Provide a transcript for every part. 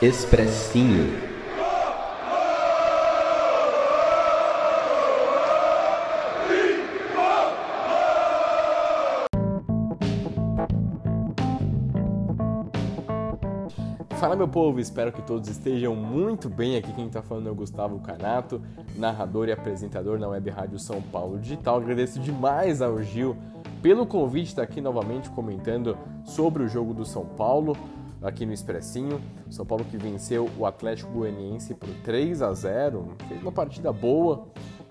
Expressinho. Fala meu povo, espero que todos estejam muito bem. Aqui quem está falando é o Gustavo Canato, narrador e apresentador na Web Rádio São Paulo Digital. Agradeço demais ao Gil pelo convite estar aqui novamente comentando sobre o jogo do São Paulo aqui no Expressinho. São Paulo que venceu o Atlético Goianiense por 3 a 0, fez uma partida boa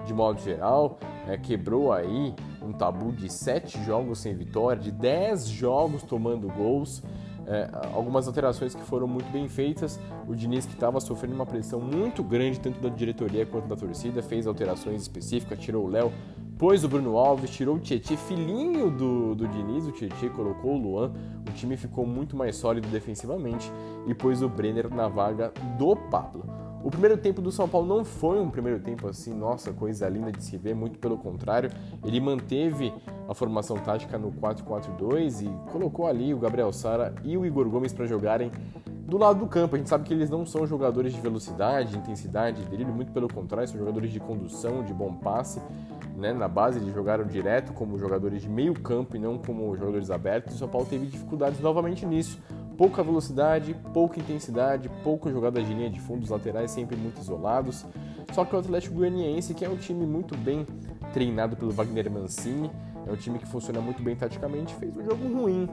de modo geral, é, quebrou aí um tabu de 7 jogos sem vitória, de 10 jogos tomando gols. É, algumas alterações que foram muito bem feitas. O Diniz, que estava sofrendo uma pressão muito grande, tanto da diretoria quanto da torcida, fez alterações específicas, tirou o Léo, pôs o Bruno Alves, tirou o Tietchan, filhinho do, do Diniz, o Tietchan colocou o Luan, time ficou muito mais sólido defensivamente e pôs o Brenner na vaga do Pablo. O primeiro tempo do São Paulo não foi um primeiro tempo assim, nossa, coisa linda de se ver, muito pelo contrário. Ele manteve a formação tática no 4-4-2 e colocou ali o Gabriel Sara e o Igor Gomes para jogarem do lado do campo. A gente sabe que eles não são jogadores de velocidade, de intensidade, de drible, muito pelo contrário, são jogadores de condução, de bom passe. Né? Na base eles jogaram direto como jogadores de meio campo e não como jogadores abertos. O São Paulo teve dificuldades novamente nisso pouca velocidade, pouca intensidade, pouca jogada de linha de fundo, os laterais sempre muito isolados. Só que o Atlético Goianiense, que é um time muito bem treinado pelo Wagner Mancini, é um time que funciona muito bem taticamente, fez um jogo ruim,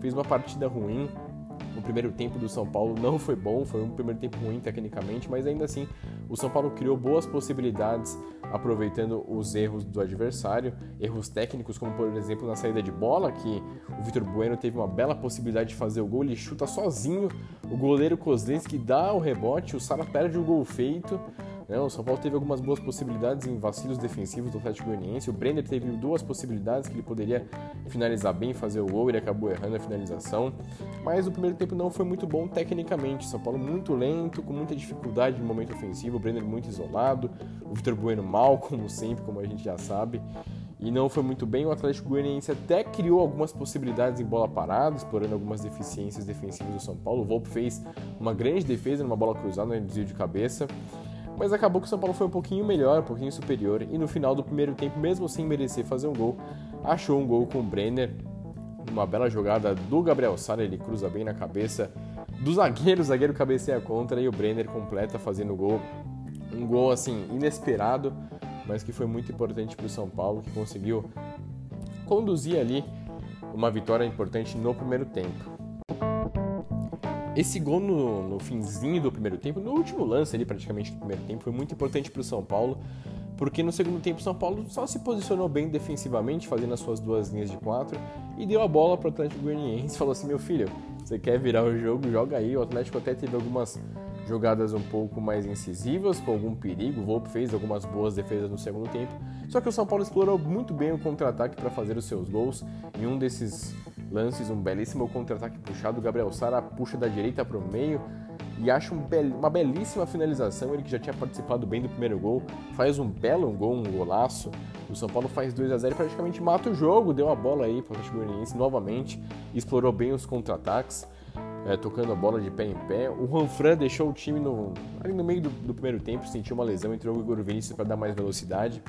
fez uma partida ruim, o primeiro tempo do São Paulo não foi bom, foi um primeiro tempo ruim tecnicamente, mas ainda assim o São Paulo criou boas possibilidades aproveitando os erros do adversário, erros técnicos, como por exemplo na saída de bola, que o Vitor Bueno teve uma bela possibilidade de fazer o gol, ele chuta sozinho, o goleiro Kozlinski dá o rebote, o Sara perde o gol feito. Né? O São Paulo teve algumas boas possibilidades em vacilos defensivos do Atlético Goianiense. O Brenner teve duas possibilidades que ele poderia finalizar bem, fazer o gol, ele acabou errando a finalização. Mas o primeiro tempo não foi muito bom tecnicamente. São Paulo muito lento, com muita dificuldade no momento ofensivo. O Brenner muito isolado, o Vitor Bueno mal, como sempre, como a gente já sabe e não foi muito bem. O Atlético Goianiense até criou algumas possibilidades em bola parada, explorando algumas deficiências defensivas do São Paulo. O Volpe fez uma grande defesa numa bola cruzada, no desvio de cabeça. Mas acabou que o São Paulo foi um pouquinho melhor, um pouquinho superior, e no final do primeiro tempo, mesmo sem merecer fazer um gol, achou um gol com o Brenner, uma bela jogada do Gabriel Sara, ele cruza bem na cabeça do zagueiro, o zagueiro cabeceia contra e o Brenner completa fazendo o gol. Um gol assim inesperado, mas que foi muito importante para o São Paulo, que conseguiu conduzir ali uma vitória importante no primeiro tempo. Esse gol no, no, finzinho do primeiro tempo, no último lance ali praticamente do primeiro tempo, foi muito importante para o São Paulo, porque no segundo tempo o São Paulo só se posicionou bem defensivamente, fazendo as suas duas linhas de quatro, e deu a bola para o Atlético Goianiense falou assim, meu filho, você quer virar o jogo, joga aí. O Atlético até teve algumas jogadas um pouco mais incisivas, com algum perigo. O Volpe fez algumas boas defesas no segundo tempo. Só que o São Paulo explorou muito bem o contra-ataque para fazer os seus gols. Em um desses lances, um belíssimo contra-ataque puxado. Gabriel Sara puxa da direita para o meio e acha um bel uma belíssima finalização. Ele que já tinha participado bem do primeiro gol, faz um belo gol, um golaço. O São Paulo faz 2 a 0 e praticamente mata o jogo. Deu a bola aí para o Atlético novamente, explorou bem os contra-ataques. É, tocando a bola de pé em pé. O Juanfran deixou o time no, ali no meio do, do primeiro tempo, sentiu uma lesão, entrou o Igor Vinícius para dar mais velocidade.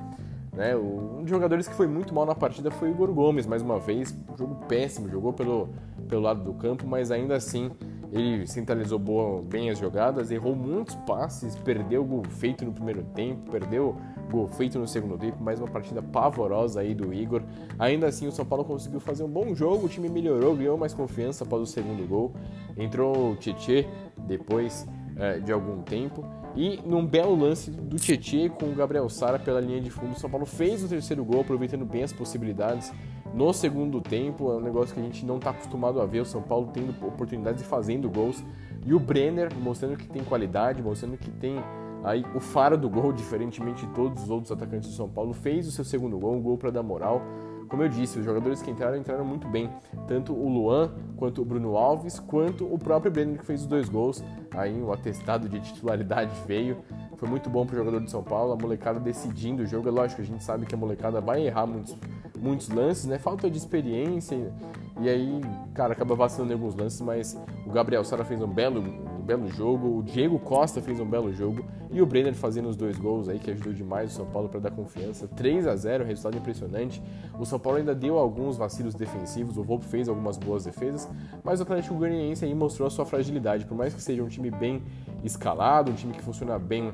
Né? Um dos jogadores que foi muito mal na partida foi o Igor Gomes, mais uma vez, jogo péssimo, jogou pelo, pelo lado do campo, mas ainda assim ele centralizou boa, bem as jogadas, errou muitos passes, perdeu gol feito no primeiro tempo, perdeu gol feito no segundo tempo, mais uma partida pavorosa aí do Igor. Ainda assim, o São Paulo conseguiu fazer um bom jogo, o time melhorou, ganhou mais confiança após o segundo gol. Entrou o Tietê depois é, de algum tempo e num belo lance do Tietchan com o Gabriel Sara pela linha de fundo, o São Paulo fez o terceiro gol, aproveitando bem as possibilidades no segundo tempo. É um negócio que a gente não está acostumado a ver. O São Paulo tendo oportunidades e fazendo gols. E o Brenner mostrando que tem qualidade, mostrando que tem aí o faro do gol, diferentemente de todos os outros atacantes do São Paulo, fez o seu segundo gol, um gol para dar moral. Como eu disse, os jogadores que entraram entraram muito bem, tanto o Luan quanto o Bruno Alves, quanto o próprio Brenner que fez os dois gols. Aí o atestado de titularidade veio. Foi muito bom para o jogador de São Paulo, a molecada decidindo o jogo. É lógico, a gente sabe que a molecada vai errar muitos, muitos lances, né? Falta de experiência. E aí, cara, acaba vacilando em alguns lances, mas o Gabriel Sara fez um belo, belo jogo, o Diego Costa fez um belo jogo e o Brenner fazendo os dois gols aí que ajudou demais o São Paulo para dar confiança. 3 a 0, resultado impressionante. O São Paulo ainda deu alguns vacilos defensivos, o Volpe fez algumas boas defesas, mas o Atlético Goianiense aí mostrou a sua fragilidade, por mais que seja um time bem escalado, um time que funciona bem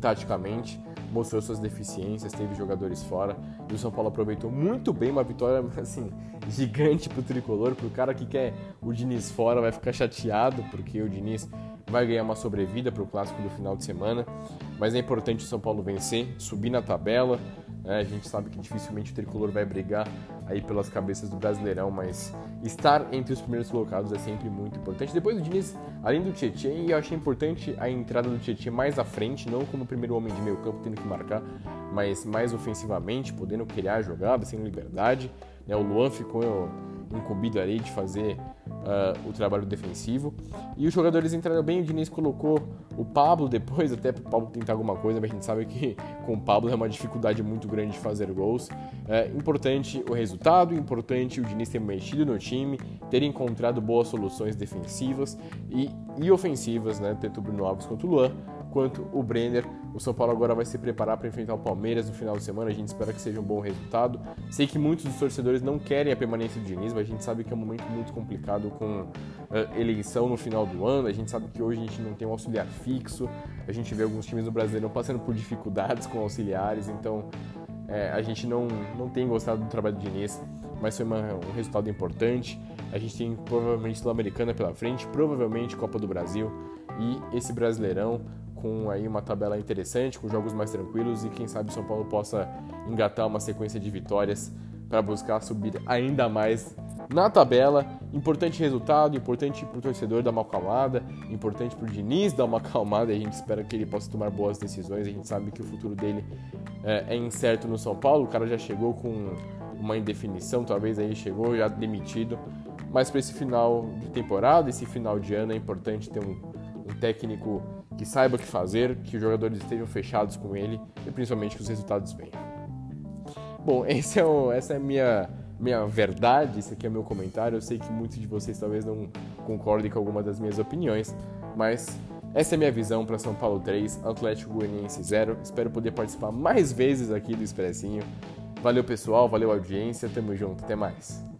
taticamente, mostrou suas deficiências, teve jogadores fora e o São Paulo aproveitou muito bem uma vitória assim gigante pro tricolor, pro cara que quer o Diniz fora vai ficar chateado porque o Diniz vai ganhar uma sobrevida para o clássico do final de semana, mas é importante o São Paulo vencer, subir na tabela. Né? A gente sabe que dificilmente o tricolor vai brigar aí pelas cabeças do Brasileirão, mas estar entre os primeiros colocados é sempre muito importante. Depois do Diniz, além do Tietchan, eu achei importante a entrada do Tietchan mais à frente, não como primeiro homem de meio campo tendo que marcar, mas mais ofensivamente, podendo criar a jogada, sem liberdade. Né? O Luan ficou incumbido ali de fazer uh, o trabalho defensivo. E os jogadores entraram bem, o Diniz colocou o Pablo depois, até para o Pablo tentar alguma coisa, mas a gente sabe que com o Pablo é uma dificuldade muito grande de fazer gols. É importante o resultado, importante o Diniz ter mexido no time, ter encontrado boas soluções defensivas e, e ofensivas, né? tanto o Bruno Alves quanto o Luan, quanto o Brenner. O São Paulo agora vai se preparar para enfrentar o Palmeiras no final de semana. A gente espera que seja um bom resultado. Sei que muitos dos torcedores não querem a permanência do Diniz, mas a gente sabe que é um momento muito complicado com uh, eleição no final do ano. A gente sabe que hoje a gente não tem um auxiliar fixo. A gente vê alguns times do Brasileiro passando por dificuldades com auxiliares, então é, a gente não, não tem gostado do trabalho do Diniz, mas foi uma, um resultado importante. A gente tem provavelmente Sul-Americana pela frente, provavelmente Copa do Brasil e esse Brasileirão com aí uma tabela interessante, com jogos mais tranquilos e quem sabe o São Paulo possa engatar uma sequência de vitórias para buscar subir ainda mais na tabela. Importante resultado, importante para o torcedor dar uma acalmada, importante para o Diniz dar uma acalmada a gente espera que ele possa tomar boas decisões. A gente sabe que o futuro dele é, é incerto no São Paulo, o cara já chegou com uma indefinição, talvez aí chegou já demitido. Mas para esse final de temporada, esse final de ano, é importante ter um, um técnico que saiba o que fazer, que os jogadores estejam fechados com ele e principalmente que os resultados venham. Bom, é o, essa é a minha, minha verdade, esse aqui é o meu comentário. Eu sei que muitos de vocês talvez não concordem com alguma das minhas opiniões, mas essa é a minha visão para São Paulo 3, Atlético Goianiense 0. Espero poder participar mais vezes aqui do Expressinho. Valeu pessoal, valeu audiência, tamo junto, até mais.